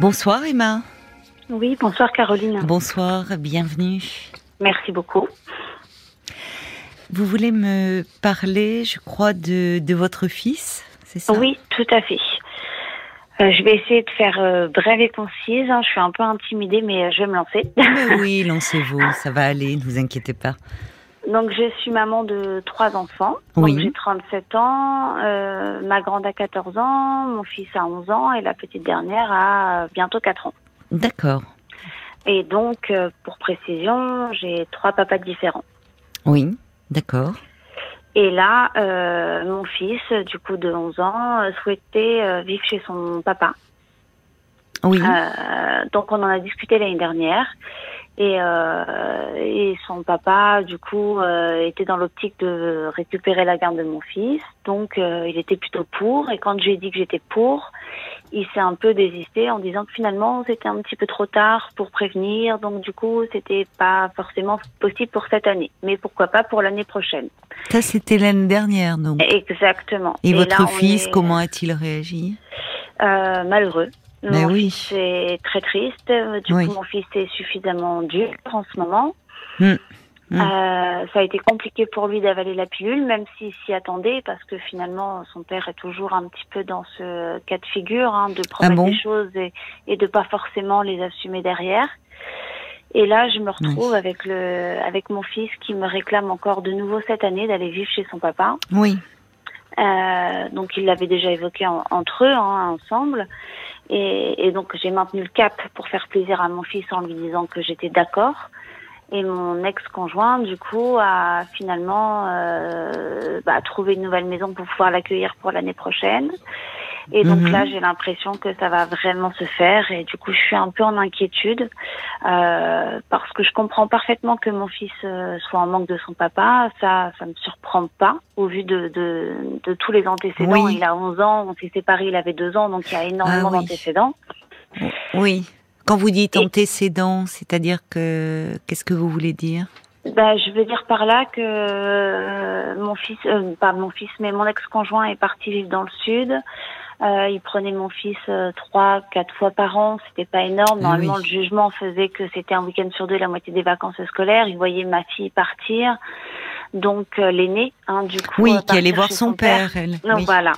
Bonsoir Emma. Oui, bonsoir Caroline. Bonsoir, bienvenue. Merci beaucoup. Vous voulez me parler, je crois, de, de votre fils, c'est ça? Oui, tout à fait. Euh, je vais essayer de faire euh, brève et concise. hein. Je suis un peu intimidée, mais euh, je vais me lancer. Mais oui, lancez-vous, ça va aller, ne vous inquiétez pas. Donc, je suis maman de trois enfants. Oui. J'ai 37 ans. euh, ma grande a 14 ans. Mon fils a 11 ans. Et la petite dernière a euh, bientôt 4 ans. D'accord. Et donc, euh, pour précision, j'ai trois papas différents. Oui, d'accord. Et là, euh, mon fils, du coup de 11 ans, euh, souhaitait euh, vivre chez son papa. Oui, Euh, donc on en a discuté l'année dernière et, euh, et son papa du coup euh, était dans l'optique de récupérer la garde de mon fils. Donc euh, il était plutôt pour. Et quand j'ai dit que j'étais pour il s'est un peu désisté en disant que finalement c'était un petit peu trop tard pour prévenir. Donc du coup c'était pas forcément possible pour cette année. Mais pourquoi pas pour l'année prochaine. Ça c'était l'année dernière donc. exactement. Et, votre là, fils, est, comment a-t-il réagi? Malheureux Mais mon oui. fils est très triste. Du Oui. coup, mon fils est suffisamment dur en ce moment. Hmm. Euh, ça a été compliqué pour lui d'avaler la pilule, même s'il s'y attendait, parce que finalement, son père est toujours un petit peu dans ce cas de figure, hein, de promettre Ah bon des choses et, et de pas forcément les assumer derrière. Et là, je me retrouve avec le, avec mon fils qui me réclame encore de nouveau cette année d'aller vivre chez son papa. Oui, Euh, donc ils l'avaient déjà évoqué en- entre eux, hein, ensemble. Et, donc j'ai maintenu le cap pour faire plaisir à mon fils en lui disant que j'étais d'accord. Et mon ex-conjoint, du coup, a finalement euh, bah, trouvé une nouvelle maison pour pouvoir l'accueillir pour l'année prochaine. Et donc Mhm. là, j'ai l'impression que ça va vraiment se faire. Et du coup, je suis un peu en inquiétude euh, parce que je comprends parfaitement que mon fils euh, soit en manque de son papa. Ça, ça me surprend pas au vu de, de, de tous les antécédents. Oui. Il a 11 ans, on s'est séparés, il avait 2 ans, donc il y a énormément Ah oui. d'antécédents. oui. Quand vous dites Et- antécédent, c'est-à-dire que qu'est-ce que vous voulez dire? Bah, je veux dire par là que euh, mon fils, euh, pas mon fils, mais mon ex-conjoint est parti vivre dans le sud. Euh, il prenait mon fils euh, trois, quatre fois par an. C'était pas énorme. Ah Normalement, oui. le jugement faisait que c'était un week-end sur deux, la moitié des vacances scolaires. Il voyait ma fille partir, donc euh, l'aînée, hein, du coup. Oui, euh, qui allait voir son père, elle. Donc Oui. voilà.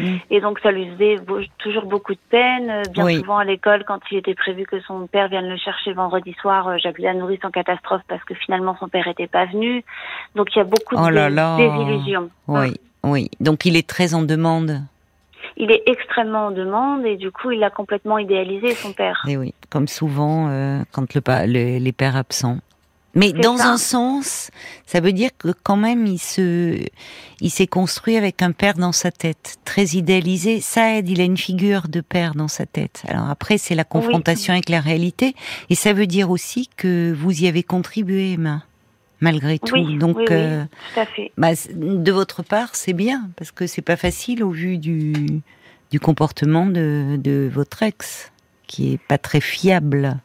Mm. Et donc ça lui faisait beau- toujours beaucoup de peine. Euh, Bien Oui. souvent à l'école, quand il était prévu que son père vienne le chercher vendredi soir, euh, j'appelais la nourrice en catastrophe parce que finalement son père était pas venu. Donc il y a beaucoup Oh de là là. désillusions. Oui, oui. Donc il est très en demande. Il est extrêmement en demande et du coup il a complètement idéalisé son père. Et oui, comme souvent euh, quand le, les pères absents. Mais dans ça. un sens, ça veut dire que quand même il se, il s'est construit avec un père dans sa tête, très idéalisé. Ça aide, il a une figure de père dans sa tête. Alors après, c'est la confrontation avec la réalité, et ça veut dire aussi que vous y avez contribué, Emma, malgré tout. Oui, Donc, oui, oui. euh, Tout à fait. bah, de votre part, c'est bien parce que c'est pas facile au vu du, du comportement de, de votre ex, qui est pas très fiable.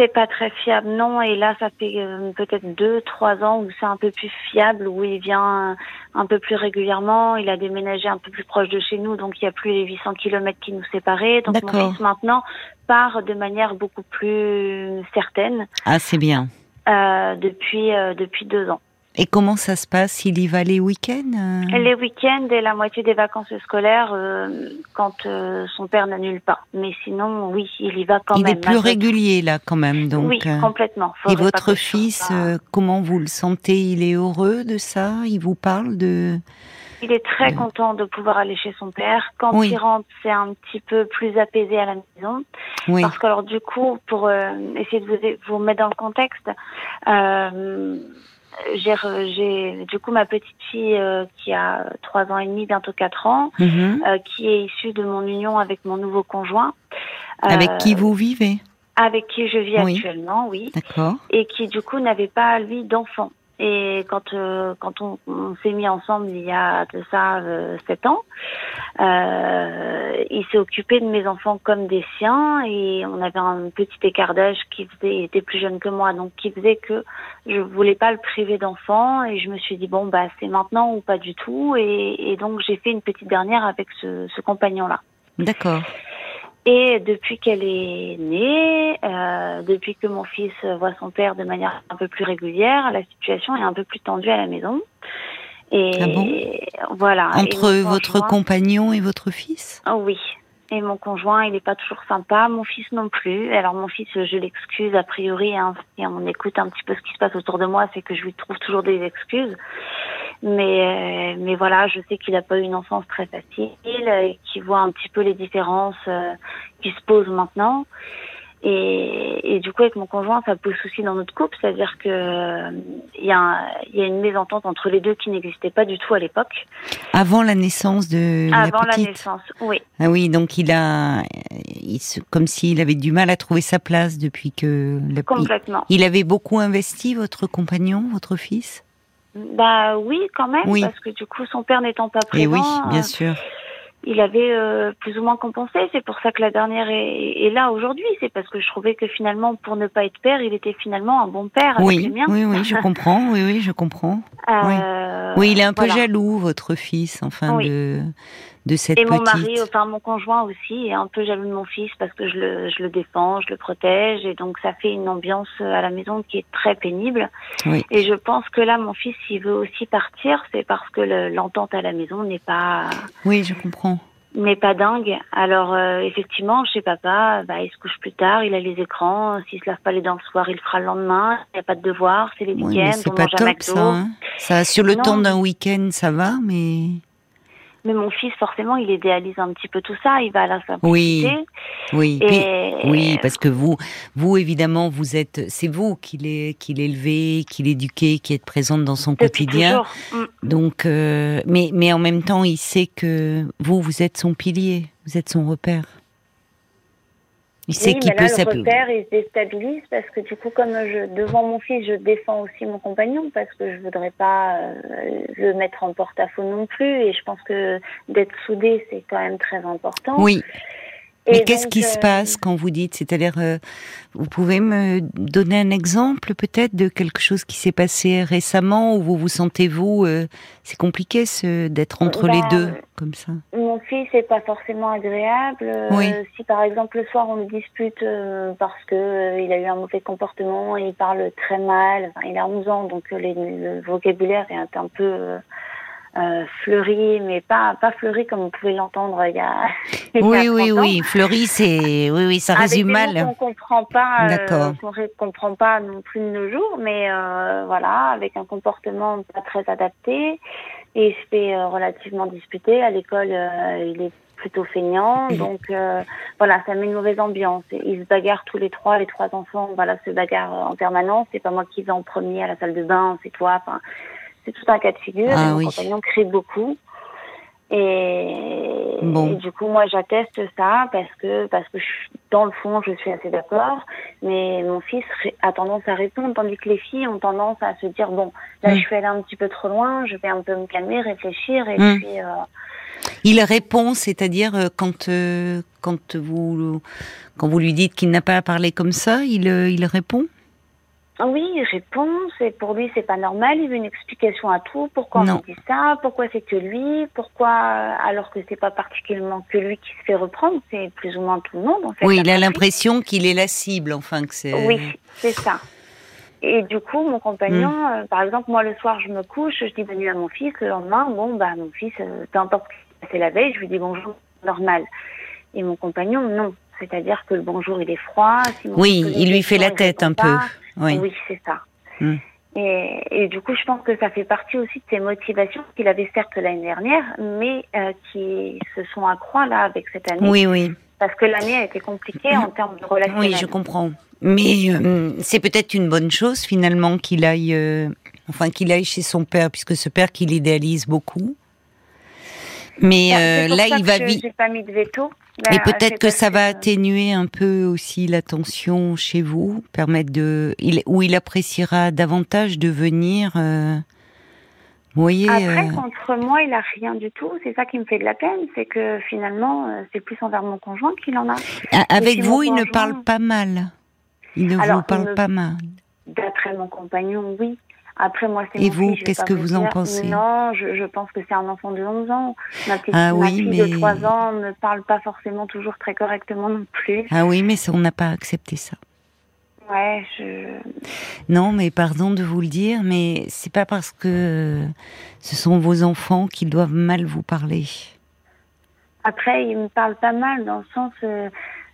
C'est pas très fiable, non. Et là, ça fait euh, peut-être deux, trois ans où c'est un peu plus fiable, où il vient un peu plus régulièrement. Il a déménagé un peu plus proche de chez nous, donc il y a plus les 800 kilomètres qui nous séparaient. Donc mon fils maintenant part de manière beaucoup plus certaine Ah, c'est bien. Euh, depuis euh, depuis deux ans. Et comment ça se passe? Il y va les week-ends euh? Les week-ends et la moitié des vacances scolaires, euh, quand euh, son père n'annule pas. Mais sinon, oui, il y va quand Il même. est plus régulier là, quand même. Donc, oui, complètement. et Faudrait votre fils, euh, comment vous le sentez? Il est heureux de ça? Il vous parle de Il est très content de pouvoir aller chez son père. Quand Oui. il rentre, c'est un petit peu plus apaisé à la maison. Oui, Parce que alors du coup, pour euh, essayer de vous, vous mettre dans le contexte, euh, j'ai, du coup ma petite fille euh, qui a trois ans et demi, bientôt quatre ans, Mhm. euh, qui est issue de mon union avec mon nouveau conjoint. avec qui vous vivez? Avec qui je vis Oui. actuellement, oui. D'accord. Et qui du coup n'avait pas lui d'enfant. Et quand euh, quand on, s'est mis ensemble il y a de ça euh, sept ans, euh, il s'est occupé de mes enfants comme des siens et on avait un petit écart d'âge qui faisait il était plus jeune que moi donc qui faisait que je voulais pas le priver d'enfants et je me suis dit bon bah c'est maintenant ou pas du tout et, donc j'ai fait une petite dernière avec ce compagnon là. D'accord. Et depuis qu'elle est née, euh, depuis que mon fils voit son père de manière un peu plus régulière, la situation est un peu plus tendue à la maison. Et ah bon? voilà. Entre votre compagnon et votre fils? Oh Oui. Et mon conjoint, il n'est pas toujours sympa. Mon fils non plus. Alors mon fils, je l'excuse a priori. Hein, et on écoute un petit peu ce qui se passe autour de moi, c'est que je lui trouve toujours des excuses. Mais, euh, mais voilà, je sais qu'il n'a pas eu une enfance très facile et qu'il voit un petit peu les différences euh, qui se posent maintenant. Et, et, du coup, avec mon conjoint, ça pose souci dans notre couple, c'est-à-dire que il y, a y a une mésentente entre les deux qui n'existait pas du tout à l'époque. Avant la naissance de Avant la, petite. la naissance, oui. Ah oui, donc il a, il, comme s'il avait du mal à trouver sa place depuis que. La, Complètement. Il, il avait beaucoup investi votre compagnon, votre fils? Bah oui, quand même, oui. parce que du coup, son père n'étant pas présent. Et oui, bien sûr. il avait euh, plus ou moins compensé. C'est pour ça que la dernière est, est là aujourd'hui. C'est parce que je trouvais que finalement, pour ne pas être père, il était finalement un bon père oui, avec les miens. Oui, oui, je comprends. Oui, oui, je comprends. Euh, oui. oui. il est un peu jaloux, votre fils, enfin, oui. de, de cette Et mon mari, enfin mon conjoint aussi, est un peu jaloux de mon fils parce que je le, je le défends, je le protège. Et donc, ça fait une ambiance à la maison qui est très pénible. Oui. Et je pense que là, mon fils, s'il veut aussi partir, c'est parce que l'entente à la maison n'est pas... Oui, je comprends n'est pas dingue. Alors euh, effectivement, chez papa, bah, il se couche plus tard, il a les écrans. S'il se lave pas les dents le soir, il le fera le lendemain. Il n'y a pas de devoir, c'est les oui, week-ends. C'est pas top ça. Hein ça sur le non. temps d'un week-end, ça va, mais. Mais mon fils, forcément, il idéalise un petit peu tout ça. Il va à la Oui, simplicité. oui, Et- Puis- oui, parce que vous, vous évidemment, vous êtes, c'est vous qui l'é- qui l'élevez, qui l'éduquez, qui êtes présente dans son Depuis quotidien. toujours. Mm. Donc, euh, mais mais en même temps, il sait que vous, vous êtes son pilier, vous êtes son repère. Il sait oui, qu'il mais peut là, le s'appeler. repère, il se déstabilise parce que du coup, comme je, devant mon fils, je défends aussi mon compagnon parce que je voudrais pas euh, le mettre en porte-à-faux non plus. Et je pense que d'être soudé, c'est quand même très important. Oui. Mais qu'est-ce qui se euh, passe quand vous dites C'est-à-dire, euh, vous pouvez me donner un exemple peut-être de quelque chose qui s'est passé récemment où vous vous sentez vous euh, C'est compliqué ce, d'être entre les Bah, deux comme ça? Mon fils n'est pas forcément agréable. Oui. Si par exemple le soir on le dispute euh, parce que euh, il a eu un mauvais comportement il parle très mal, enfin, il a 11 ans donc le vocabulaire est un, un peu euh, fleuri, mais pas pas fleuri comme on pouvait l'entendre il y a. il y a Oui, oui, 30 ans. oui. Fleury, c'est oui, oui, ça Avec résume des mots mal. qu'on comprend pas, euh, ré- comprend pas non plus de nos jours, mais euh, voilà, avec un comportement pas très adapté. Et il se fait relativement disputer. À l'école, euh, il est plutôt feignant, donc euh, voilà, ça met une mauvaise ambiance. Ils se bagarrent tous les trois, les trois enfants, voilà, se bagarrent en permanence. C'est pas moi qui vais en premier à la salle de bain, c'est toi. Enfin, c'est tout un cas de figure. Ah et mon oui. compagnon crie beaucoup. Et, Bon. et du coup, moi, j'atteste ça parce que, parce que je- dans le fond, je suis assez d'accord. Mais mon fils a tendance à répondre, tandis que les filles ont tendance à se dire bon, là, Mm. je suis allée un petit peu trop loin, je vais un peu me calmer, réfléchir, et Mm. puis. euh, Il répond, c'est-à-dire euh, quand euh, quand vous quand vous lui dites qu'il n'a pas à parler comme ça, il il répond? Oui, il répond. C'est pour lui, c'est pas normal. Il veut une explication à tout. Pourquoi Non. on dit ça? Pourquoi c'est que lui? Pourquoi alors que c'est pas particulièrement que lui qui se fait reprendre C'est plus ou moins tout le monde. En fait, Oui, il a l'impression qu'il est la cible, enfin que c'est. Oui, c'est ça. Et du coup, mon compagnon, Mm. euh, par exemple, moi le soir, je me couche, je dis bonne nuit à mon fils. Le lendemain, bon, bah mon fils, euh, peu importe ce qui s'est passé la veille, je lui dis bonjour, normal. Et mon compagnon, non. C'est-à-dire que le bonjour, il est froid. Si Oui, il lui fait la tête un peu. Oui. Oui, c'est ça. Mm. Et, et du coup, je pense que ça fait partie aussi de ses motivations qu'il avait certes l'année dernière, mais euh, qui se sont accroît là avec cette année. Oui, oui. Parce que l'année a été compliquée en termes de relationnel. Oui, je comprends. Mais euh, c'est peut-être une bonne chose finalement qu'il aille, euh, enfin qu'il aille chez son père, puisque ce père qu'il idéalise beaucoup. Mais Bah, euh, là, il va vite. Pas mis de veto. Et peut-être que ça va atténuer un peu aussi la tension chez vous, permettre de, il, où il appréciera davantage de venir. euh, vous voyez. Après, euh, contre moi, il a rien du tout. C'est ça qui me fait de la peine, c'est que finalement, euh, c'est plus envers mon conjoint qu'il en a. avec vous, il ne parle pas mal. Il ne Alors, vous parle me- pas mal. D'après mon compagnon, oui. Après, moi, c'est Et vous, qu'est-ce que vous, en pensez? Non, je, je, pense que c'est un enfant de 11 ans. Ma petite ah, oui, fille mais... de 3 ans ne parle pas forcément toujours très correctement non plus. Ah oui, mais on n'a pas accepté ça. Ouais, je... Non, mais pardon de vous le dire, mais c'est pas parce que ce sont vos enfants qu'ils doivent mal vous parler. Après, ils me parlent pas mal dans le sens... Euh,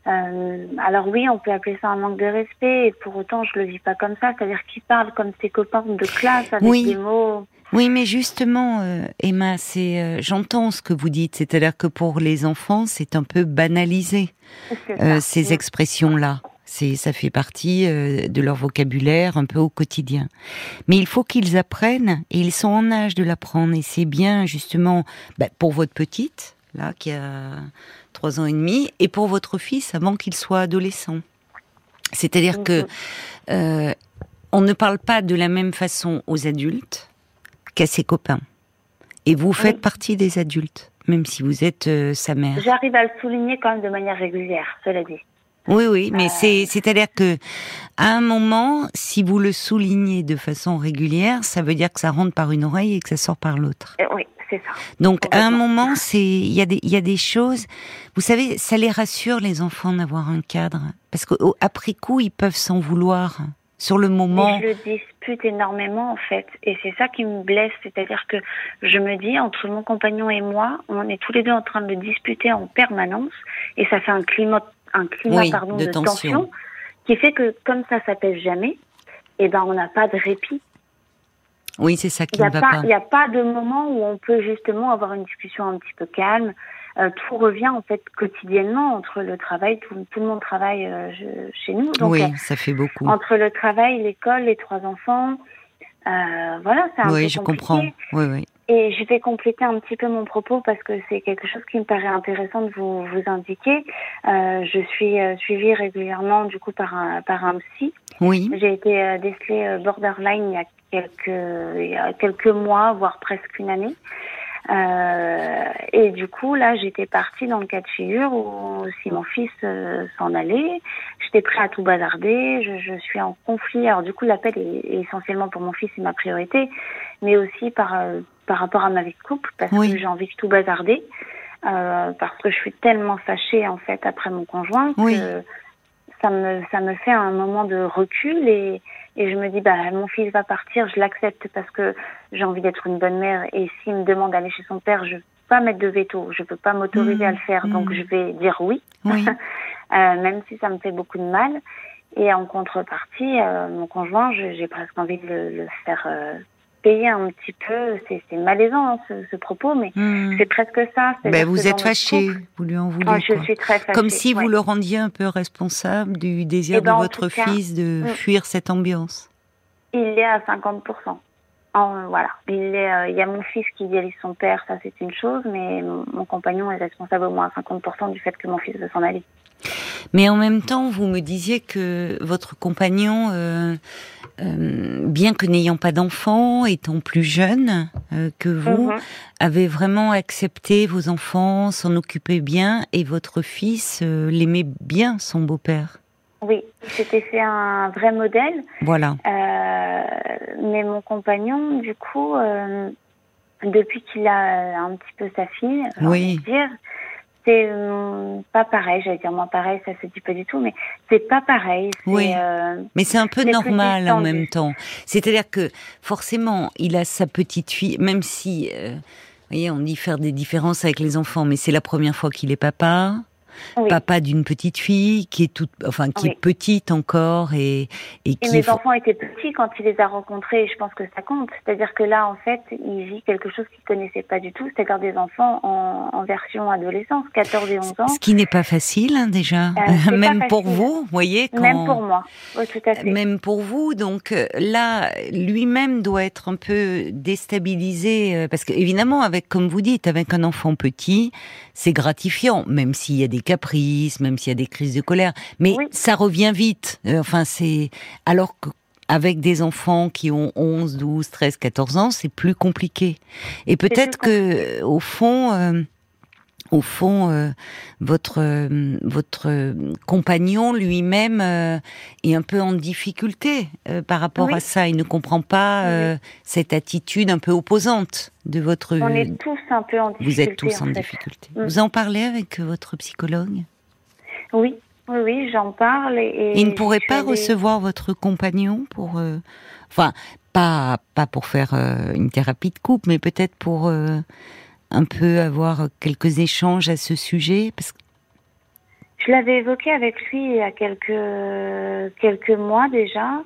euh, alors oui, on peut appeler ça un manque de respect, et pour autant, je le vis pas comme ça. C'est-à-dire qu'il parle comme ses copains de classe avec des mots. Oui, mais justement, euh, Emma, c'est, euh, j'entends ce que vous dites. C'est-à-dire que pour les enfants, c'est un peu banalisé ces expressions-là. C'est, ça fait partie de leur vocabulaire un peu au quotidien. Mais il faut qu'ils apprennent, et ils sont en âge de l'apprendre. Et c'est bien justement bah, pour votre petite, là, qui a trois ans et demi, et pour votre fils avant qu'il soit adolescent. C'est-à-dire que euh, on ne parle pas de la même façon aux adultes qu'à ses copains. Et vous faites partie des adultes, même si vous êtes euh, sa mère. J'arrive à le souligner quand même de manière régulière, cela dit. Oui, oui, mais euh. c'est c'est-à-dire que à un moment, si vous le soulignez de façon régulière, ça veut dire que ça rentre par une oreille et que ça sort par l'autre. oui, c'est ça. Donc à un moment, c'est il y a des il y a des choses. Vous savez, ça les rassure les enfants d'avoir un cadre parce qu'après coup, ils peuvent s'en vouloir. Sur le moment. je le dispute énormément en fait, et c'est ça qui me blesse, c'est-à-dire que je me dis entre mon compagnon et moi, on est tous les deux en train de le disputer en permanence, et ça fait un climat, un climat pardon, de, tension. qui fait que comme ça s'appelle jamais, et eh ben on n'a pas de répit. Oui, c'est ça qui ne va pas. Il n'y a pas de moment où on peut justement avoir une discussion un petit peu calme. Euh, tout revient en fait quotidiennement entre le travail, tout, tout le monde travaille euh, chez nous. Donc, oui, euh, ça fait beaucoup. Entre le travail, l'école, les trois enfants, voilà, c'est un oui, peu je comprends. Oui, oui. Et je vais compléter un petit peu mon propos parce que c'est quelque chose qui me paraît intéressant de vous, vous indiquer. Euh, je suis suivie régulièrement du coup par un, par un psy. Oui. J'ai été décelée borderline il y a quelques, il y a quelques mois, voire presque une année. Euh, et du coup, là, j'étais partie dans le cas de figure où si mon fils euh, s'en allait, j'étais prêt à tout bazarder. Je, je, suis en conflit. Alors du coup, l'appel est, essentiellement pour mon fils, c'est ma priorité, mais aussi par euh, par rapport à ma vie de couple parce que j'ai envie de tout bazarder. Parce que je suis tellement fâchée en fait après mon conjoint que ça me ça me fait un moment de recul et et je me dis bah mon fils va partir je l'accepte parce que j'ai envie d'être une bonne mère. Et s'il me demande d'aller chez son père je peux pas mettre de veto. Je peux pas m'autoriser à le faire. Donc mmh. je vais dire oui, oui. euh, même si ça me fait beaucoup de mal. Et en contrepartie euh, mon conjoint j'ai presque envie de le, le faire euh, payer un petit peu. C'est malaisant hein, ce, propos, mais hmm. c'est presque ça. Ben vous êtes fâché, vous lui en voulez. Oh, je suis très fâchée. Comme si vous le rendiez un peu responsable du désir eh de ben, votre fils de hmm. fuir cette ambiance. Il est à 50 voilà, il, euh, il y a mon fils qui dirige son père, ça c'est une chose, mais mon compagnon est responsable au moins à 50% du fait que mon fils veut s'en aller. Mais en même temps, vous me disiez que votre compagnon, euh, euh, bien que n'ayant pas d'enfants, étant plus jeune euh, que vous, mhm. avait vraiment accepté vos enfants, s'en occupait bien, et votre fils euh, l'aimait bien, son beau-père. Oui, c'était fait un vrai modèle. Voilà. Mais mon compagnon, du coup, depuis qu'il a un petit peu sa fille, oui. dire, c'est euh, pas pareil, j'allais dire moi pareil, ça se dit pas du tout, mais c'est pas pareil. Oui. Euh, mais c'est un peu normal en même temps. C'est-à-dire que forcément, il a sa petite fille, même si, euh, vous voyez, on dit faire des différences avec les enfants, mais c'est la première fois qu'il est papa papa d'une petite fille qui est toute, enfin qui est petite encore et et, et mes enfants étaient petits quand il les a rencontrés. Et je pense que ça compte. C'est-à-dire que là, en fait, il vit quelque chose qu'il connaissait pas du tout, c'est-à-dire des enfants en, en, version adolescence, 14 et 11 ans. Ce qui n'est pas facile hein, déjà, euh, même pour vous, vous voyez. Quand... Même pour moi, oui, tout à fait. Même pour vous, donc euh, là, lui-même doit être un peu déstabilisé euh, parce que évidemment, avec comme vous dites, avec un enfant petit, c'est gratifiant, même s'il y a des caprices, même s'il y a des crises de colère. Mais ça revient vite. Euh, enfin, c'est alors qu'avec des enfants qui ont 11, 12, 13, 14 ans, c'est plus compliqué. Et peut-être que au fond, euh, au fond, euh, votre euh, votre compagnon lui-même euh, est un peu en difficulté par rapport à ça. Il ne comprend pas cette attitude un peu opposante de votre. On est tous un peu en difficulté. Vous êtes tous en, difficulté. Mm. Vous en parlez avec votre psychologue? Oui, oui, oui, j'en parle. Et, il ne pourrait pas recevoir votre compagnon pour, enfin, pas pas pour faire une thérapie de couple, mais peut-être pour un peu avoir quelques échanges à ce sujet parce que... Je l'avais évoqué avec lui il y a quelques, quelques mois déjà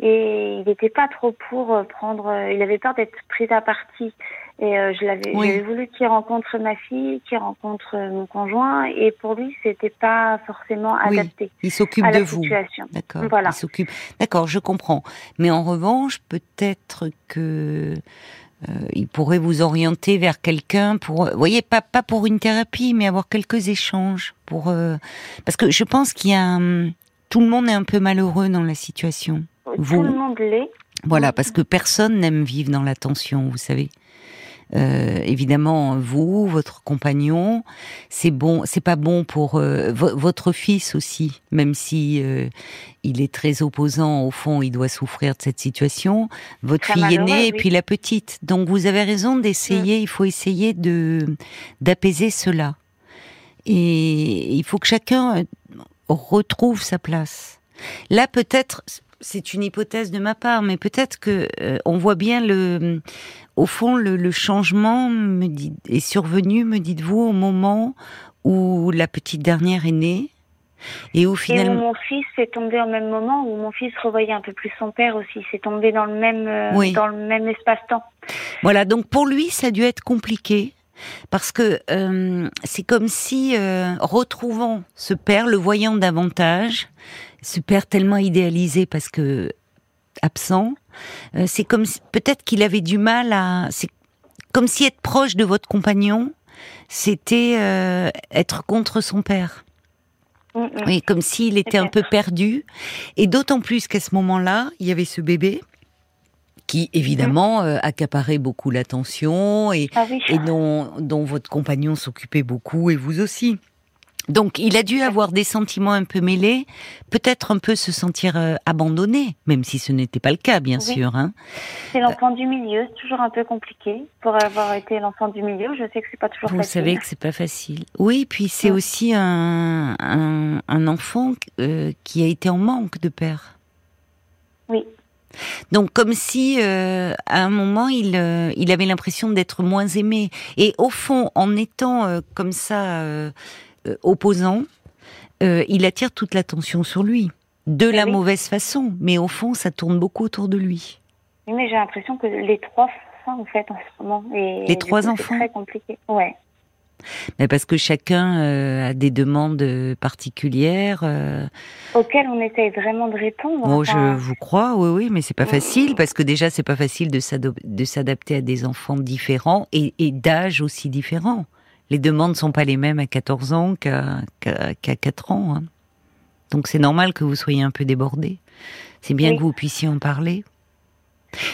et il n'était pas trop pour prendre. Il avait peur d'être pris à partie. Et euh, je l'avais voulu qu'il rencontre ma fille, qu'il rencontre mon conjoint, et pour lui, c'était pas forcément adapté. il s'occupe de vous. D'accord. Voilà. Il s'occupe. D'accord, je comprends. Mais en revanche, peut-être que euh, il pourrait vous orienter vers quelqu'un pour, vous voyez, pas pas pour une thérapie, mais avoir quelques échanges pour, euh, parce que je pense qu'il y a, tout le monde est un peu malheureux dans la situation. Tout le monde l'est. Voilà, parce que personne n'aime vivre dans la tension, vous savez. Euh, évidemment vous, votre compagnon, c'est bon, c'est pas bon pour euh, votre fils aussi, même si euh, il est très opposant au fond, il doit souffrir de cette situation. Votre fille aînée et puis la petite. Donc vous avez raison d'essayer. Mm. Il faut essayer de d'apaiser cela. Et il faut que chacun retrouve sa place. Là, peut-être, c'est une hypothèse de ma part, mais peut-être que on voit bien le au fond, le, changement me dit, est survenu, me dites-vous, au moment où la petite dernière est née? Et où finalement. mon fils est tombé au même moment, où mon fils revoyait un peu plus son père aussi. C'est tombé dans le même, euh, dans le même espace-temps. Voilà, donc pour lui, ça a dû être compliqué. Parce que euh, c'est comme si, euh, retrouvant ce père, le voyant davantage, ce père tellement idéalisé parce que absent, euh, c'est comme peut-être qu'il avait du mal à. C'est comme si être proche de votre compagnon, c'était euh, être contre son père. Oui, comme s'il était un peu perdu. Et d'autant plus qu'à ce moment-là, il y avait ce bébé qui évidemment mm. euh, accaparait beaucoup l'attention et, ah et dont, dont votre compagnon s'occupait beaucoup et vous aussi. Donc, il a dû avoir des sentiments un peu mêlés, peut-être un peu se sentir euh, abandonné, même si ce n'était pas le cas, bien sûr. Hein. C'est l'enfant du milieu, c'est toujours un peu compliqué. Pour avoir été l'enfant du milieu, je sais que c'est pas toujours facile. Vous savez que c'est pas facile. Oui, puis c'est aussi un, un, enfant euh, qui a été en manque de père. Oui. Donc comme si euh, à un moment il, il avait l'impression d'être moins aimé. Et au fond, en étant comme ça opposant, euh, il attire toute l'attention sur lui, de eh la mauvaise façon, mais au fond, ça tourne beaucoup autour de lui. mais j'ai l'impression que les trois enfants, en fait, en ce moment, et les trois enfants, c'est très compliqué. Ouais. Mais parce que chacun euh, a des demandes particulières auxquelles on essaye vraiment de répondre. Moi, je vous crois, oui, oui, mais c'est pas facile parce que déjà, c'est pas facile de s'adapter à des enfants différents et, et d'âge aussi différents les demandes ne sont pas les mêmes à 14 ans qu'à 4 ans. Hein. Donc c'est normal que vous soyez un peu débordé. C'est bien que vous puissiez en parler.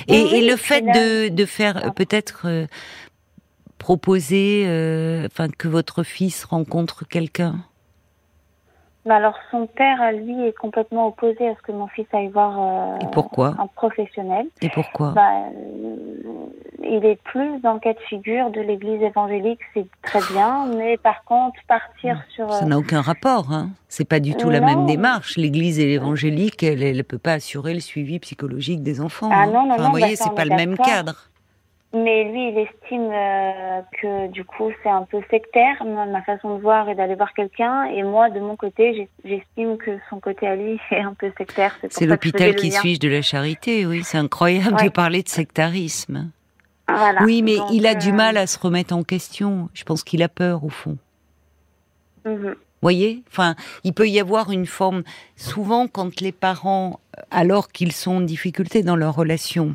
Et, le fait de, faire euh, peut-être euh, proposer, euh, enfin que votre fils rencontre quelqu'un? Bah, alors son père, lui, est complètement opposé à ce que mon fils aille voir euh, pourquoi un professionnel. Et pourquoi bah, euh, Il est plus dans le cas de figure de l'Église évangélique, c'est très bien, mais par contre partir sur ça n'a aucun rapport. Hein. C'est pas du tout la même démarche. L'Église évangélique, elle, ne peut pas assurer le suivi psychologique des enfants. Ah non, non, non. Vous voyez, bah, c'est pas le même cadre. Mais lui, il estime euh, que du coup, c'est un peu sectaire, ma façon de voir et d'aller voir quelqu'un. Et moi, de mon côté, j'estime que son côté à lui est un peu sectaire. C'est l'hôpital qui suit de la charité, oui. C'est incroyable de parler de sectarisme. oui, mais il a du euh, mal à se remettre en question. Je pense qu'il a peur, au fond. Mhm. voyez? Enfin, il peut y avoir une forme. Souvent, quand les parents, alors qu'ils sont en difficulté dans leur relation,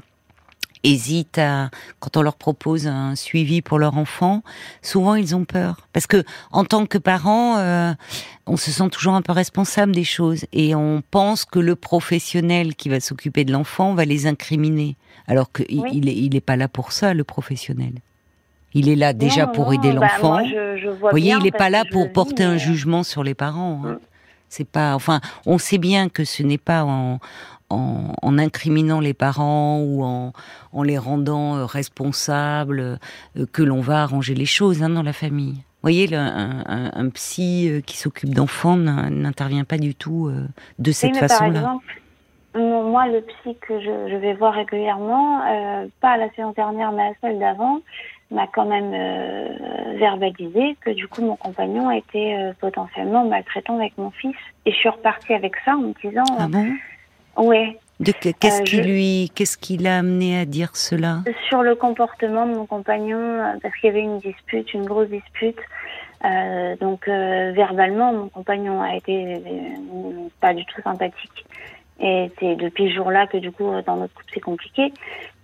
hésitent à, quand on leur propose un suivi pour leur enfant, souvent ils ont peur. Parce que, en tant que parent, euh, on se sent toujours un peu responsable des choses et on pense que le professionnel qui va s'occuper de l'enfant va les incriminer. Alors qu'il il, est, pas là pour ça, le professionnel. Il est là déjà pour aider bah, l'enfant. Vous voyez, il n'est pas là pour porter un jugement sur les parents. Hein. Mm. C'est pas, enfin, on sait bien que ce n'est pas en, en, incriminant les parents ou en, en les rendant euh, responsables euh, que l'on va arranger les choses hein, dans la famille. Vous voyez, un, psy euh, qui s'occupe d'enfants n'intervient pas du tout de cette façon-là. Moi, le psy que je, vais voir régulièrement, pas à la séance dernière, mais à celle d'avant, m'a quand même verbalisé que du coup mon compagnon était potentiellement maltraitant avec mon fils. Et je suis repartie avec ça en me disant, ah bon? Oui. Qu'est-ce euh, qui lui, qu'est-ce qui l'a amené à dire cela Sur le comportement de mon compagnon, euh, parce qu'il y avait une dispute, une grosse dispute. Euh, donc verbalement, mon compagnon a été pas du tout sympathique. Et c'est depuis ce jour-là que du coup dans notre couple c'est compliqué.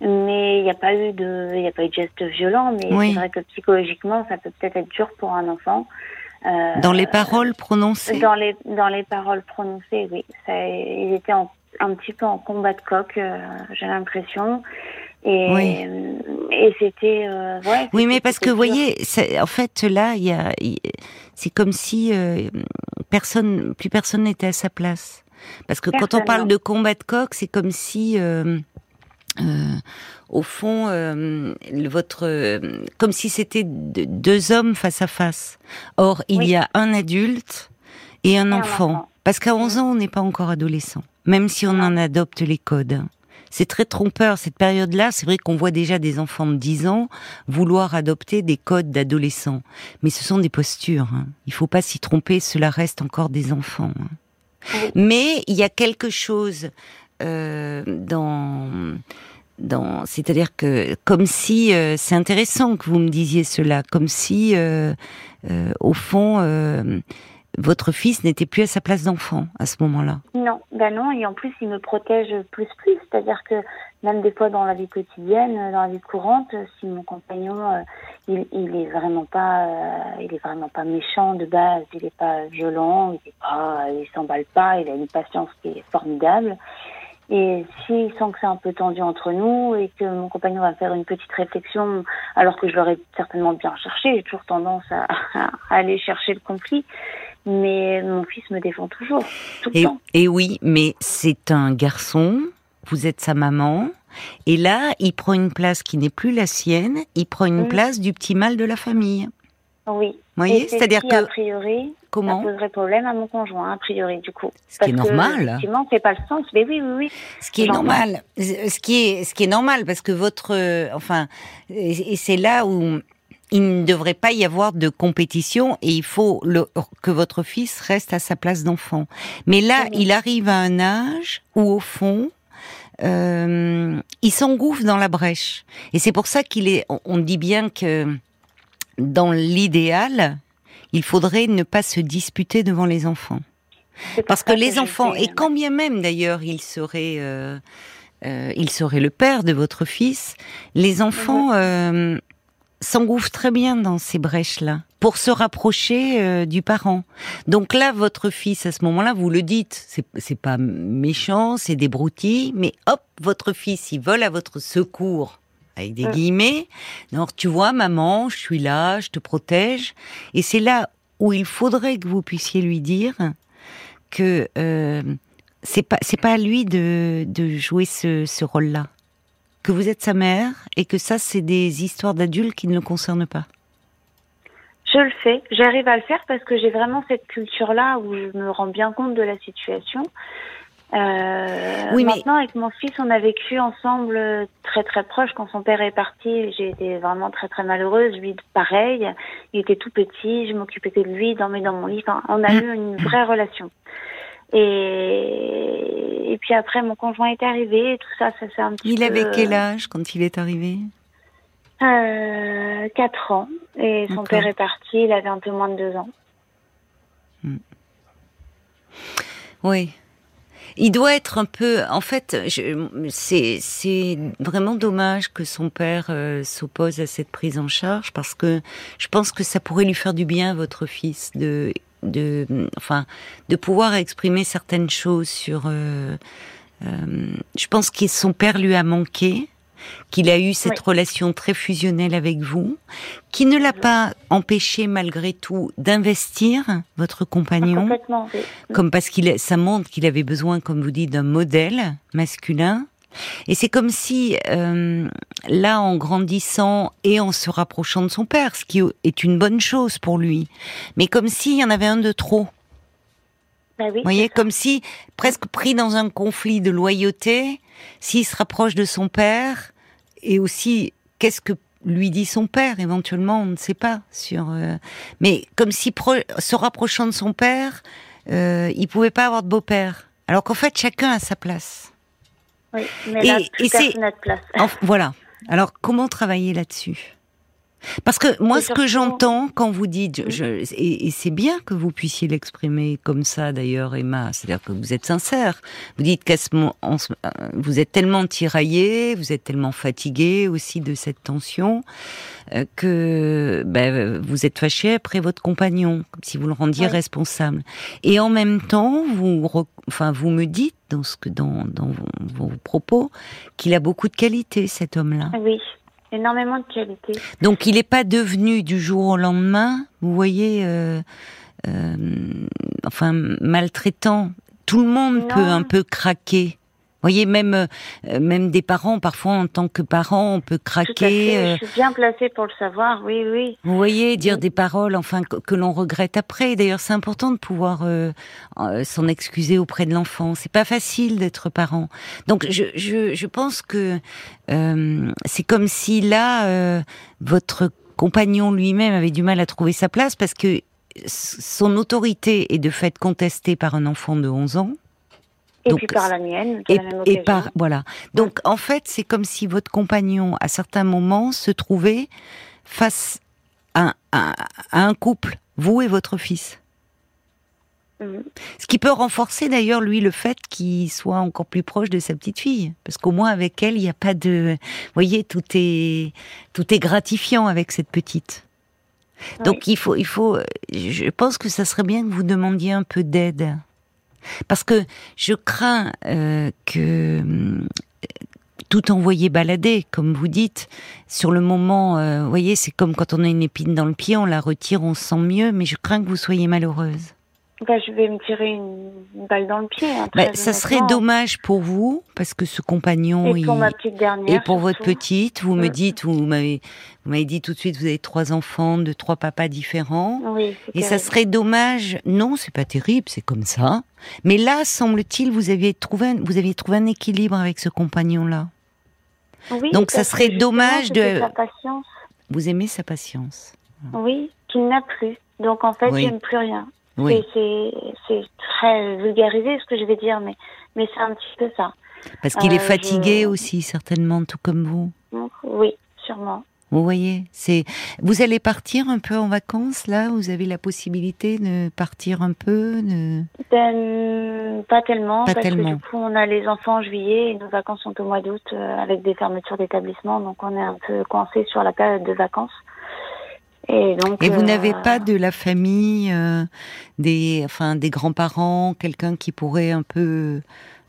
Mais il n'y a pas eu de, il a pas eu de geste violent. Mais c'est vrai que psychologiquement ça peut peut-être être dur pour un enfant. dans les paroles prononcées. Dans les dans les paroles prononcées, oui. Ça, ils étaient en un petit peu en combat de coq, euh, j'ai l'impression. Et, oui. et c'était. Euh, oui, mais parce que vous voyez, en fait, là, il y a, c'est comme si euh, personne, plus personne n'était à sa place. Parce que quand on parle de combat de coq, c'est comme si, au fond, votre, comme si c'était deux hommes face à face. Or, il y a un adulte et un, enfant. Parce qu'à 11 ans, on n'est pas encore adolescent même si on en adopte les codes. C'est très trompeur cette période-là. C'est vrai qu'on voit déjà des enfants de 10 ans vouloir adopter des codes d'adolescents, mais ce sont des postures. Hein. Il faut pas s'y tromper. Cela reste encore des enfants. Hein. Mais il y a quelque chose euh, dans dans, c'est-à-dire que comme si euh, c'est intéressant que vous me disiez cela, comme si euh, au fond votre fils n'était plus à sa place d'enfant à ce moment-là. Non, ben non, et en plus il me protège plus plus, c'est-à-dire que même des fois dans la vie quotidienne, dans la vie courante, si mon compagnon, euh, il, il est vraiment pas, euh, il est vraiment pas méchant de base, il est pas violent, il est pas, il s'emballe pas, il a une patience qui est formidable. Et s'il sent que c'est un peu tendu entre nous et que mon compagnon va faire une petite réflexion, alors que je l'aurais certainement bien cherché, j'ai toujours tendance à, aller chercher le conflit mais mon fils me défend toujours, tout et, le temps. Et oui, mais c'est un garçon, vous êtes sa maman, et là, il prend une place qui n'est plus la sienne, il prend une place du petit mal de la famille. Oui. Vous voyez, c'est-à-dire que a priori, comment ça poserait problème à mon conjoint, a priori, du coup. Ce qui est normal. effectivement, c'est pas le sens, mais oui, oui, oui. Ce qui est normal, ce qui est, ce qui est normal, parce que votre, enfin, et c'est là où il ne devrait pas y avoir de compétition et il faut que votre fils reste à sa place d'enfant. Mais là, il arrive à un âge où, au fond, euh, il s'engouffre dans la brèche. Et c'est pour ça qu'il est. On dit bien que dans l'idéal, il faudrait ne pas se disputer devant les enfants. Parce que les enfants, et quand bien même d'ailleurs il serait, euh, euh, il serait le père de votre fils, les enfants euh, s'engouffre très bien dans ces brèches-là pour se rapprocher euh, du parent. Donc là, votre fils, à ce moment-là, vous le dites, c'est pas méchant, c'est des broutilles, mais hop, votre fils, il vole à votre secours avec des guillemets. Alors tu vois, maman, je suis là, je te protège. Et c'est là où il faudrait que vous puissiez lui dire que euh, c'est pas c'est pas à lui de, de jouer ce, ce rôle-là que vous êtes sa mère et que ça, c'est des histoires d'adultes qui ne le concernent pas Je le fais. J'arrive à le faire parce que j'ai vraiment cette culture-là où je me rends bien compte de la situation. Euh, oui, maintenant, avec mon fils, on a vécu ensemble très très proche. Quand son père est parti, j'ai été vraiment très très malheureuse. Lui, pareil. Il était tout petit. Je m'occupais de lui, dormait dans mon lit. on a eu une vraie relation. Et, et puis après, mon conjoint est arrivé et tout ça, ça s'est un petit il peu... Il avait quel âge quand il est arrivé? Euh, 4 ans. Et son père est parti, il avait un peu moins de 2 ans. Hmm. Oui. Il doit être un peu. En fait, c'est vraiment dommage que son père euh, s'oppose à cette prise en charge parce que je pense que ça pourrait lui faire du bien, votre fils, de de, enfin, de pouvoir exprimer certaines choses sur. Euh, euh, je pense que son père lui a manqué. qu'il a eu cette relation très fusionnelle avec vous, qui ne l'a pas empêché malgré tout d'investir votre compagnon, comme parce qu'il ça montre qu'il avait besoin, comme vous dites, d'un modèle masculin. Et c'est comme si euh, là, en grandissant et en se rapprochant de son père, ce qui est une bonne chose pour lui, mais comme s'il y en avait un de trop. Bah vous voyez, comme si, presque pris dans un conflit de loyauté, s'il se rapproche de son père, et aussi, qu'est-ce que lui dit son père éventuellement, on ne sait pas. sur. Euh, mais comme si, se rapprochant de son père, euh, il pouvait pas avoir de beau-père. Alors qu'en fait, chacun a sa place. Oui, mais là, et, c'est place. voilà. Alors, comment travailler là-dessus? Parce que moi, ce que j'entends quand vous dites, je, et, c'est bien que vous puissiez l'exprimer comme ça d'ailleurs, Emma, c'est-à-dire que vous êtes sincère. Vous dites qu'à ce moment, vous êtes tellement tiraillé, vous êtes tellement fatigué aussi de cette tension euh, que ben, vous êtes fâché après votre compagnon, comme si vous le rendiez responsable. Et en même temps, vous, enfin, vous me dites dans ce que dans, dans vos, vos propos qu'il a beaucoup de qualités, cet homme-là. Oui énormément de qualité. Donc il n'est pas devenu du jour au lendemain, vous voyez, euh, euh, enfin maltraitant. Tout le monde peut un peu craquer voyez, même euh, même des parents, parfois en tant que parents, on peut craquer. Euh, Je suis bien placée pour le savoir, oui, oui. Vous voyez, dire des paroles, enfin que, l'on regrette après. D'ailleurs, c'est important de pouvoir euh, s'en excuser auprès de l'enfant. C'est pas facile d'être parent. Donc, je je, je pense que c'est comme si là, votre compagnon lui-même avait du mal à trouver sa place parce que son autorité est de fait contestée par un enfant de 11 ans. Et puis par la mienne. et, par voilà. Donc en fait, c'est comme si votre compagnon, à certains moments, se trouvait face à, un couple, vous et votre fils. Mhm. Ce qui peut renforcer d'ailleurs lui le fait qu'il soit encore plus proche de sa petite fille, parce qu'au moins avec elle, il n'y a pas de, vous voyez, tout est tout est gratifiant avec cette petite. Donc il faut, il faut, je pense que ça serait bien que vous demandiez un peu d'aide parce que je crains euh, que euh, tout envoyer balader, comme vous dites, sur le moment, euh, voyez, c'est comme quand on a une épine dans le pied, on la retire, on se sent mieux, mais je crains que vous soyez malheureuse. Bah, je vais me tirer une, balle dans le pied. Hein, bah, ça serait dommage pour vous, parce que ce compagnon. Et pour ma petite dernière. Et pour votre petite, vous me mm. dites, vous m'avez, vous m'avez dit tout de suite, vous avez trois enfants de trois papas différents. Oui, et ça serait dommage. Non, c'est pas terrible, c'est comme ça. Mais là, semble-t-il, vous aviez trouvé, vous aviez trouvé un équilibre avec ce compagnon-là. Oui, Donc ça serait dommage de. Sa patience. Vous aimez sa patience. Oui, qu'il n'a plus. Donc en fait, j'aime plus rien. C'est très vulgarisé ce que je vais dire, mais, mais c'est un petit peu ça. Parce qu'il est euh, fatigué aussi, certainement, tout comme vous. Oui, sûrement. Vous voyez, c'est. Vous allez partir un peu en vacances là? Vous avez la possibilité de partir un peu de... Ben, pas tellement, parce que du coup on a les enfants en juillet et nos vacances sont au mois d'août euh, avec des fermetures d'établissement, donc on est un peu coincé sur la période de vacances. Et, donc, et vous n'avez euh, pas de la famille, euh, des, enfin, des grands-parents, quelqu'un qui pourrait un peu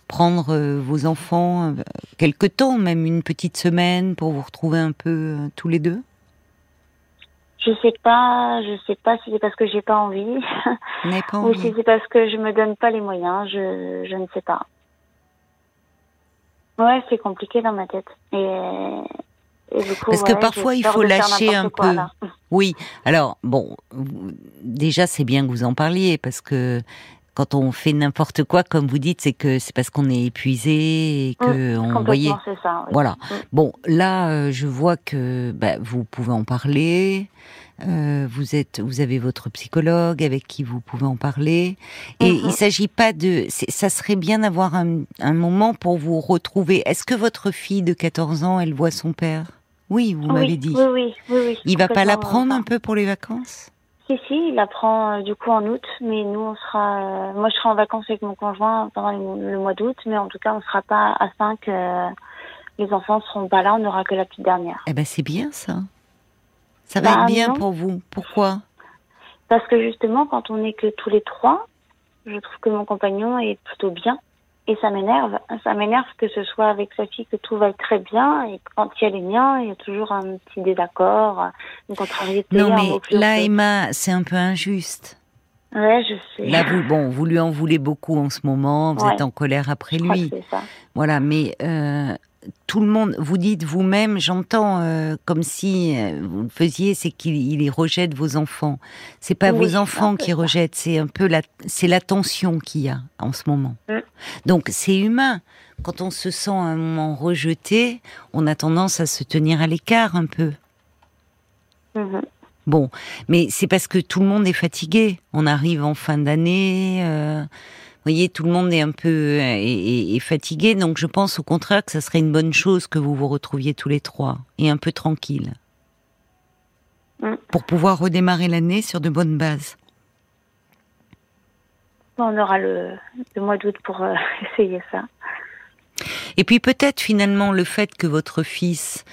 prendre euh, vos enfants quelque temps, même une petite semaine, pour vous retrouver un peu tous les deux? Je sais pas, je sais pas si c'est parce que j'ai pas envie, pas ou si c'est parce que je me donne pas les moyens. Je, je ne sais pas. Ouais, c'est compliqué dans ma tête. Et parce que parfois il faut lâcher un peu. Oui. Alors bon, déjà c'est bien que vous en parliez parce que quand on fait n'importe quoi, comme vous dites, c'est que c'est parce qu'on est épuisé et que mmh, on voyait. Ça, Voilà. Mmh. Bon, là, euh, je vois que bah, vous pouvez en parler. Euh, vous êtes, vous avez votre psychologue avec qui vous pouvez en parler. Et mhm. il s'agit pas de, ça serait bien d'avoir un, un, moment pour vous retrouver. Est-ce que votre fille de 14 ans, elle voit son père? Oui, vous m'avez dit. Oui, oui, oui, oui. Il va pas la prendre un peu pour les vacances? Si, si, il la prend euh, du coup en août, mais nous on sera, euh, moi je serai en vacances avec mon conjoint pendant le, mois d'août, mais en tout cas on sera pas à 5 les enfants seront pas là, on n'aura que la petite dernière. Eh ben c'est bien ça. Ça va bah, être bien pour vous. Pourquoi? Parce que justement, quand on n'est que tous les trois, je trouve que mon compagnon est plutôt bien. Et ça m'énerve. Ça m'énerve que ce soit avec sa fille que tout va très bien et quand il y a les miens, il y a toujours un petit désaccord, une contrariété. Non mais là, Emma, c'est un peu injuste. Ouais, je sais. Là, vous, bon, vous lui en voulez beaucoup en ce moment. Vous êtes en colère après lui. Ça. Voilà, mais euh, tout le monde, vous dites vous-même, j'entends euh, comme si euh, vous le faisiez, c'est qu'il rejette vos enfants. C'est pas vos enfants qui rejettent, c'est un peu la, c'est l'attention qu'il y a en ce moment. Mm. Donc c'est humain. Quand on se sent un moment rejeté, on a tendance à se tenir à l'écart un peu. Mm-hmm. Bon, mais c'est parce que tout le monde est fatigué. On arrive en fin d'année. Euh, voyez, tout le monde est un peu est, fatigué. Donc, je pense au contraire que ça serait une bonne chose que vous vous retrouviez tous les trois et un peu tranquille mm. pour pouvoir redémarrer l'année sur de bonnes bases. On aura le, mois d'août pour euh, essayer ça. Et puis peut-être finalement le fait que votre fils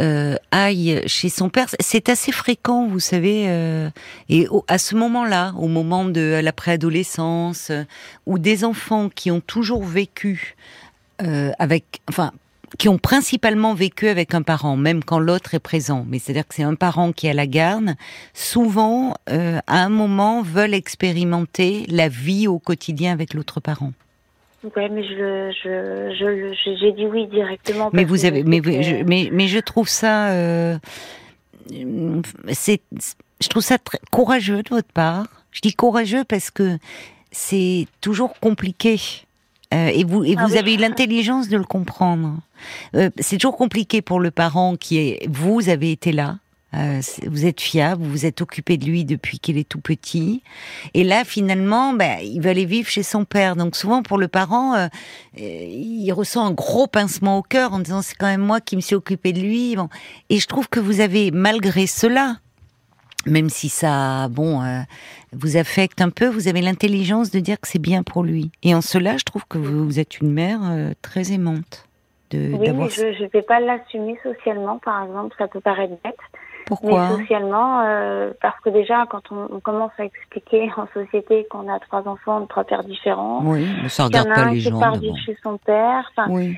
euh, aille chez son père. C'est assez fréquent, vous savez. Euh, et à ce moment-là, au moment de la préadolescence, euh, où des enfants qui ont toujours vécu avec, enfin, qui ont principalement vécu avec un parent, même quand l'autre est présent. Mais c'est-à-dire que c'est un parent qui a la garde. Souvent, à un moment, veulent expérimenter la vie au quotidien avec l'autre parent. Ouais, mais je, je, je, j'ai dit oui directement. Mais vous avez, mais, je, mais, mais je trouve ça, euh, c'est, je trouve ça très courageux de votre part. Je dis courageux parce que c'est toujours compliqué. Euh, et vous, et ah vous avez eu l'intelligence de le comprendre. Euh, c'est toujours compliqué pour le parent qui est, vous avez été là, euh, vous êtes fiable, vous vous êtes occupé de lui depuis qu'il est tout petit. Et là, finalement, ben, il va aller vivre chez son père. Donc souvent, pour le parent, euh, euh, il ressent un gros pincement au cœur en disant c'est quand même moi qui me suis occupé de lui. Bon. Et je trouve que vous avez, malgré cela, même si ça, bon, vous affecte un peu, vous avez l'intelligence de dire que c'est bien pour lui. Et en cela, je trouve que vous, êtes une mère très aimante. De, oui, mais je ne vais pas l'assumer socialement, par exemple, ça peut paraître bête. Pourquoi Mais socialement, euh, parce que déjà, quand on, commence à expliquer en société qu'on a trois enfants de trois pères différents, oui, mais ça regarde pas les gens. Qui part chez son père. Oui.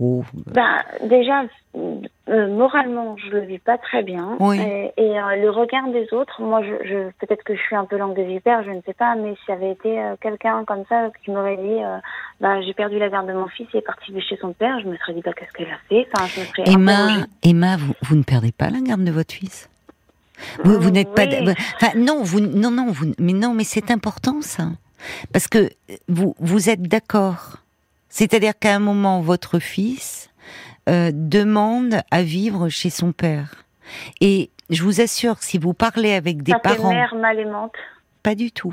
Oh. Ben, déjà, euh, moralement, je le vis pas très bien. Oui. Et, euh, le regard des autres, moi, je, je peut-être que je suis un peu langue de vipère, je ne sais pas, mais s'il y avait été euh, quelqu'un comme ça qui m'aurait dit, ben, j'ai perdu la garde de mon fils, il est parti chez son père, je me serais dit, bah, qu'est-ce qu'elle a fait? Enfin, je me serais Emma, Emma vous, vous ne perdez pas la garde de votre fils? Vous, vous n'êtes pas. Enfin, non, vous, non, non, vous, mais non, mais c'est important ça, parce que vous, vous êtes d'accord c'est-à-dire qu'à un moment, votre fils euh, demande à vivre chez son père. Et je vous assure, si vous parlez avec des Ça parents, mère mal aimante. Pas du tout.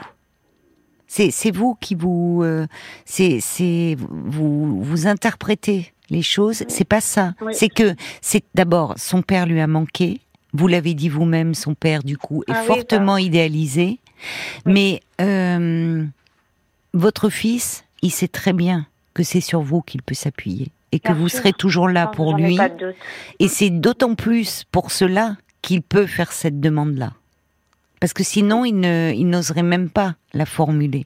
C'est c'est vous qui vous euh, c'est c'est vous vous interprétez les choses. C'est pas ça. C'est que c'est d'abord son père lui a manqué. Vous l'avez dit vous-même, son père du coup est ah fortement bah. idéalisé. Mais euh, votre fils, il sait très bien que c'est sur vous qu'il peut s'appuyer et que vous serez toujours là pour lui. Et c'est d'autant plus pour cela qu'il peut faire cette demande-là. Parce que sinon, il n'oserait même pas la formuler.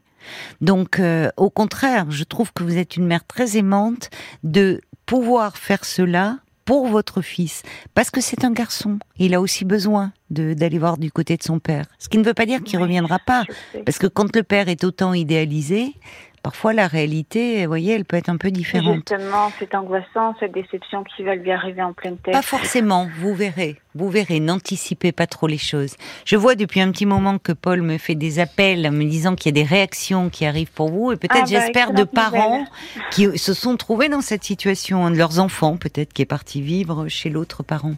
Donc, euh, au contraire, je trouve que vous êtes une mère très aimante de pouvoir faire cela pour votre fils, parce que c'est un garçon. Il a aussi besoin d'aller voir du côté de son père. Ce qui ne veut pas dire qu'il ne reviendra pas, parce que quand le père est autant idéalisé, parfois la réalité, vous voyez, elle peut être un peu différente. Justement, c'est angoissant, cette déception qui va lui arriver en pleine tête. Pas forcément, vous verrez, vous verrez, n'anticipez pas trop les choses. Je vois depuis un petit moment que Paul me fait des appels me disant qu'il y a des réactions qui arrivent pour vous, et peut-être, ah, bah, j'espère, de parents qui se sont trouvés dans cette situation, un de leurs enfants peut-être qui est parti vivre chez l'autre parent.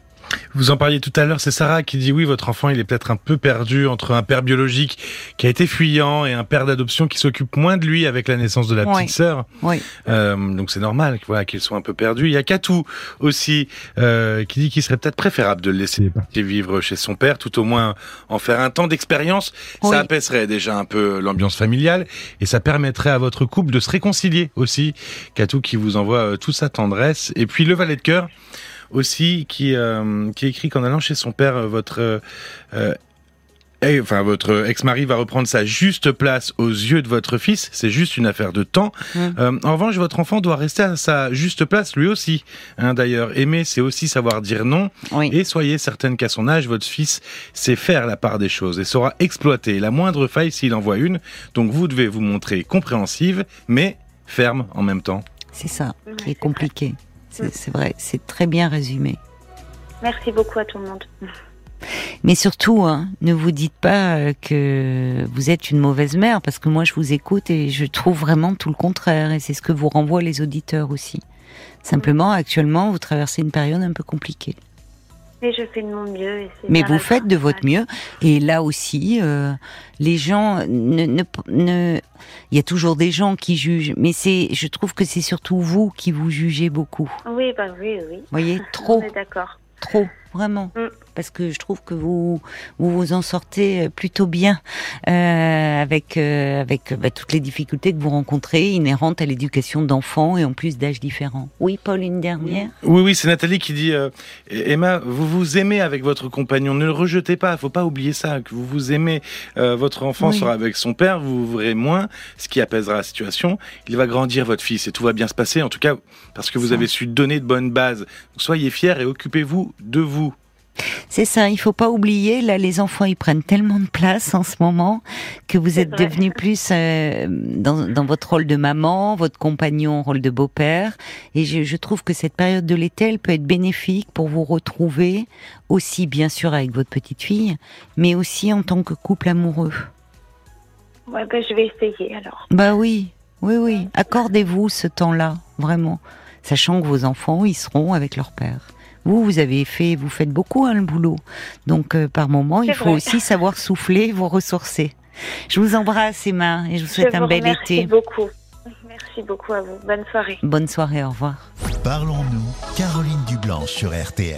Vous en parliez tout à l'heure, c'est Sarah qui dit oui, votre enfant il est peut-être un peu perdu entre un père biologique qui a été fuyant et un père d'adoption qui s'occupe moins de lui avec la naissance de la petite sœur. Oui. Euh, donc c'est normal voilà, qu'ils soient un peu perdus. Il y a Katou aussi euh, qui dit qu'il serait peut-être préférable de le laisser partir vivre chez son père, tout au moins en faire un temps d'expérience. Ça apaiserait déjà un peu l'ambiance familiale et ça permettrait à votre couple de se réconcilier aussi. Katou qui vous envoie euh, toute sa tendresse. Et puis le valet de cœur aussi qui, euh, qui écrit qu'en allant chez son père, euh, votre euh, et, enfin, votre ex-mari va reprendre sa juste place aux yeux de votre fils. C'est juste une affaire de temps. Mmh. Euh, en revanche, votre enfant doit rester à sa juste place lui aussi. Hein, D'ailleurs, aimer, c'est aussi savoir dire non. Et soyez certaine qu'à son âge, votre fils sait faire la part des choses et saura exploiter la moindre faille s'il en voit une. Donc, vous devez vous montrer compréhensive, mais ferme en même temps. C'est ça qui est compliqué. C'est vrai, c'est très bien résumé. Merci beaucoup à tout le monde. Mais surtout, hein, ne vous dites pas euh, que vous êtes une mauvaise mère, parce que moi je vous écoute et je trouve vraiment tout le contraire, et c'est ce que vous renvoient les auditeurs aussi. Simplement, actuellement, vous traversez une période un peu compliquée. Mais je fais de mon mieux. Mais vous faites de votre mieux. Et là aussi, euh, les gens ne, ne, ne, il y a toujours des gens qui jugent, mais c'est, je trouve que c'est surtout vous qui vous jugez beaucoup. Oui, bah oui, oui. Vous voyez, trop. d'accord. Trop, vraiment. Mm parce que je trouve que vous vous, vous en sortez plutôt bien euh, avec euh, avec bah, toutes les difficultés que vous rencontrez inhérentes à l'éducation d'enfants et en plus d'âges différents. Oui, Paul, une dernière? Oui, oui, c'est Nathalie qui dit euh, Emma, vous vous aimez avec votre compagnon, ne le rejetez pas, il faut pas oublier ça, que vous vous aimez. Euh, votre enfant sera avec son père, vous verrez moins, ce qui apaisera la situation. Il va grandir votre fils et tout va bien se passer, en tout cas parce que vous avez su donner de bonnes bases. soyez fiers et occupez-vous de vous. C'est ça, il faut pas oublier, là les enfants ils prennent tellement de place en ce moment que vous êtes devenu plus euh, dans, dans, votre rôle de maman, votre compagnon rôle de beau-père. Et je, je, trouve que cette période de l'été, elle peut être bénéfique pour vous retrouver aussi bien sûr avec votre petite fille, mais aussi en tant que couple amoureux. Ouais, ben, je vais essayer alors. Bah oui, oui, oui. Accordez-vous ce temps-là, vraiment, sachant que vos enfants, ils seront avec leur père. Vous, vous avez fait, vous faites beaucoup hein, le boulot. Donc, euh, par moment, il faut aussi savoir souffler, vous ressourcer. Je vous embrasse, Emma, et je vous souhaite un bel été. Merci beaucoup. Merci beaucoup à vous. Bonne soirée. Bonne soirée, au revoir. Parlons-nous, Caroline Dublanche sur RTL.